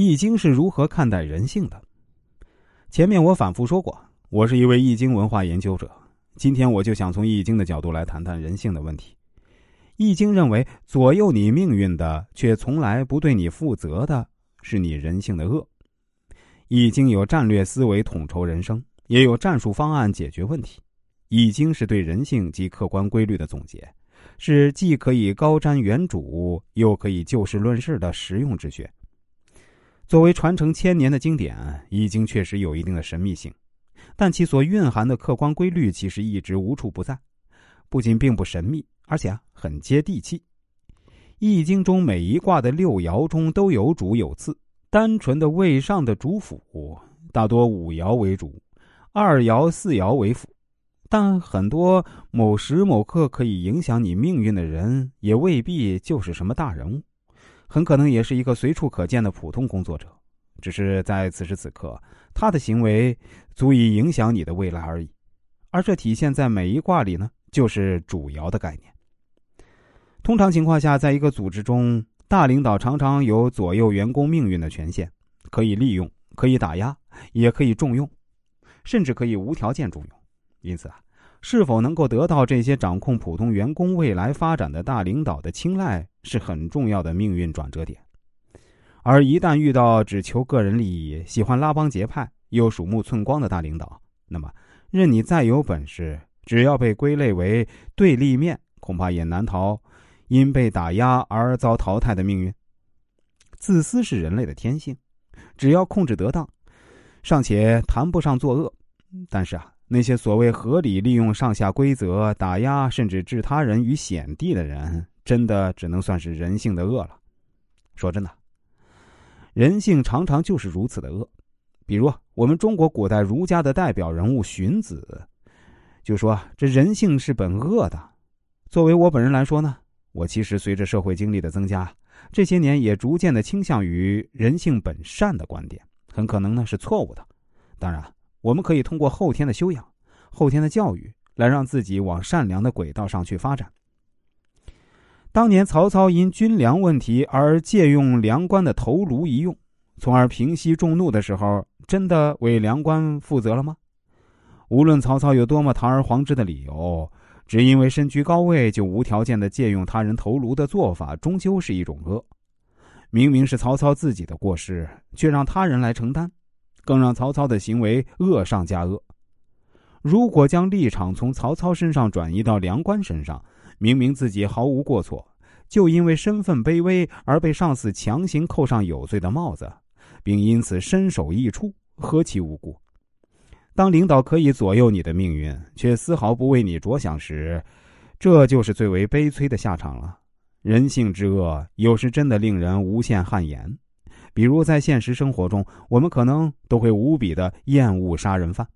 易经是如何看待人性的？前面我反复说过，我是一位易经文化研究者。今天我就想从易经的角度来谈谈人性的问题。易经认为，左右你命运的，却从来不对你负责的，是你人性的恶。易经有战略思维统筹人生，也有战术方案解决问题。易经是对人性及客观规律的总结。是既可以高瞻远瞩，又可以就事论事的实用之学。作为传承千年的经典，《易经》确实有一定的神秘性，但其所蕴含的客观规律其实一直无处不在。不仅并不神秘，而且很接地气。《易经》中每一卦的六爻中都有主有次，单纯的位上的主辅大多五爻为主，二爻、四爻为辅。但很多某时某刻可以影响你命运的人，也未必就是什么大人物，很可能也是一个随处可见的普通工作者，只是在此时此刻，他的行为足以影响你的未来而已。而这体现在每一卦里呢，就是主爻的概念。通常情况下，在一个组织中，大领导常常有左右员工命运的权限，可以利用，可以打压，也可以重用，甚至可以无条件重用。因此啊，是否能够得到这些掌控普通员工未来发展的大领导的青睐，是很重要的命运转折点。而一旦遇到只求个人利益、喜欢拉帮结派又鼠目寸光的大领导，那么任你再有本事，只要被归类为对立面，恐怕也难逃因被打压而遭淘汰的命运。自私是人类的天性，只要控制得当，尚且谈不上作恶。但是啊。那些所谓合理利用上下规则打压甚至置他人于险地的人，真的只能算是人性的恶了。说真的，人性常常就是如此的恶。比如我们中国古代儒家的代表人物荀子，就说这人性是本恶的。作为我本人来说呢，我其实随着社会经历的增加，这些年也逐渐的倾向于人性本善的观点，很可能呢是错误的。当然。我们可以通过后天的修养、后天的教育，来让自己往善良的轨道上去发展。当年曹操因军粮问题而借用粮官的头颅一用，从而平息众怒的时候，真的为粮官负责了吗？无论曹操有多么堂而皇之的理由，只因为身居高位就无条件的借用他人头颅的做法，终究是一种恶。明明是曹操自己的过失，却让他人来承担。更让曹操的行为恶上加恶。如果将立场从曹操身上转移到梁官身上，明明自己毫无过错，就因为身份卑微而被上司强行扣上有罪的帽子，并因此身首异处，何其无辜！当领导可以左右你的命运，却丝毫不为你着想时，这就是最为悲催的下场了。人性之恶，有时真的令人无限汗颜。比如在现实生活中，我们可能都会无比的厌恶杀人犯。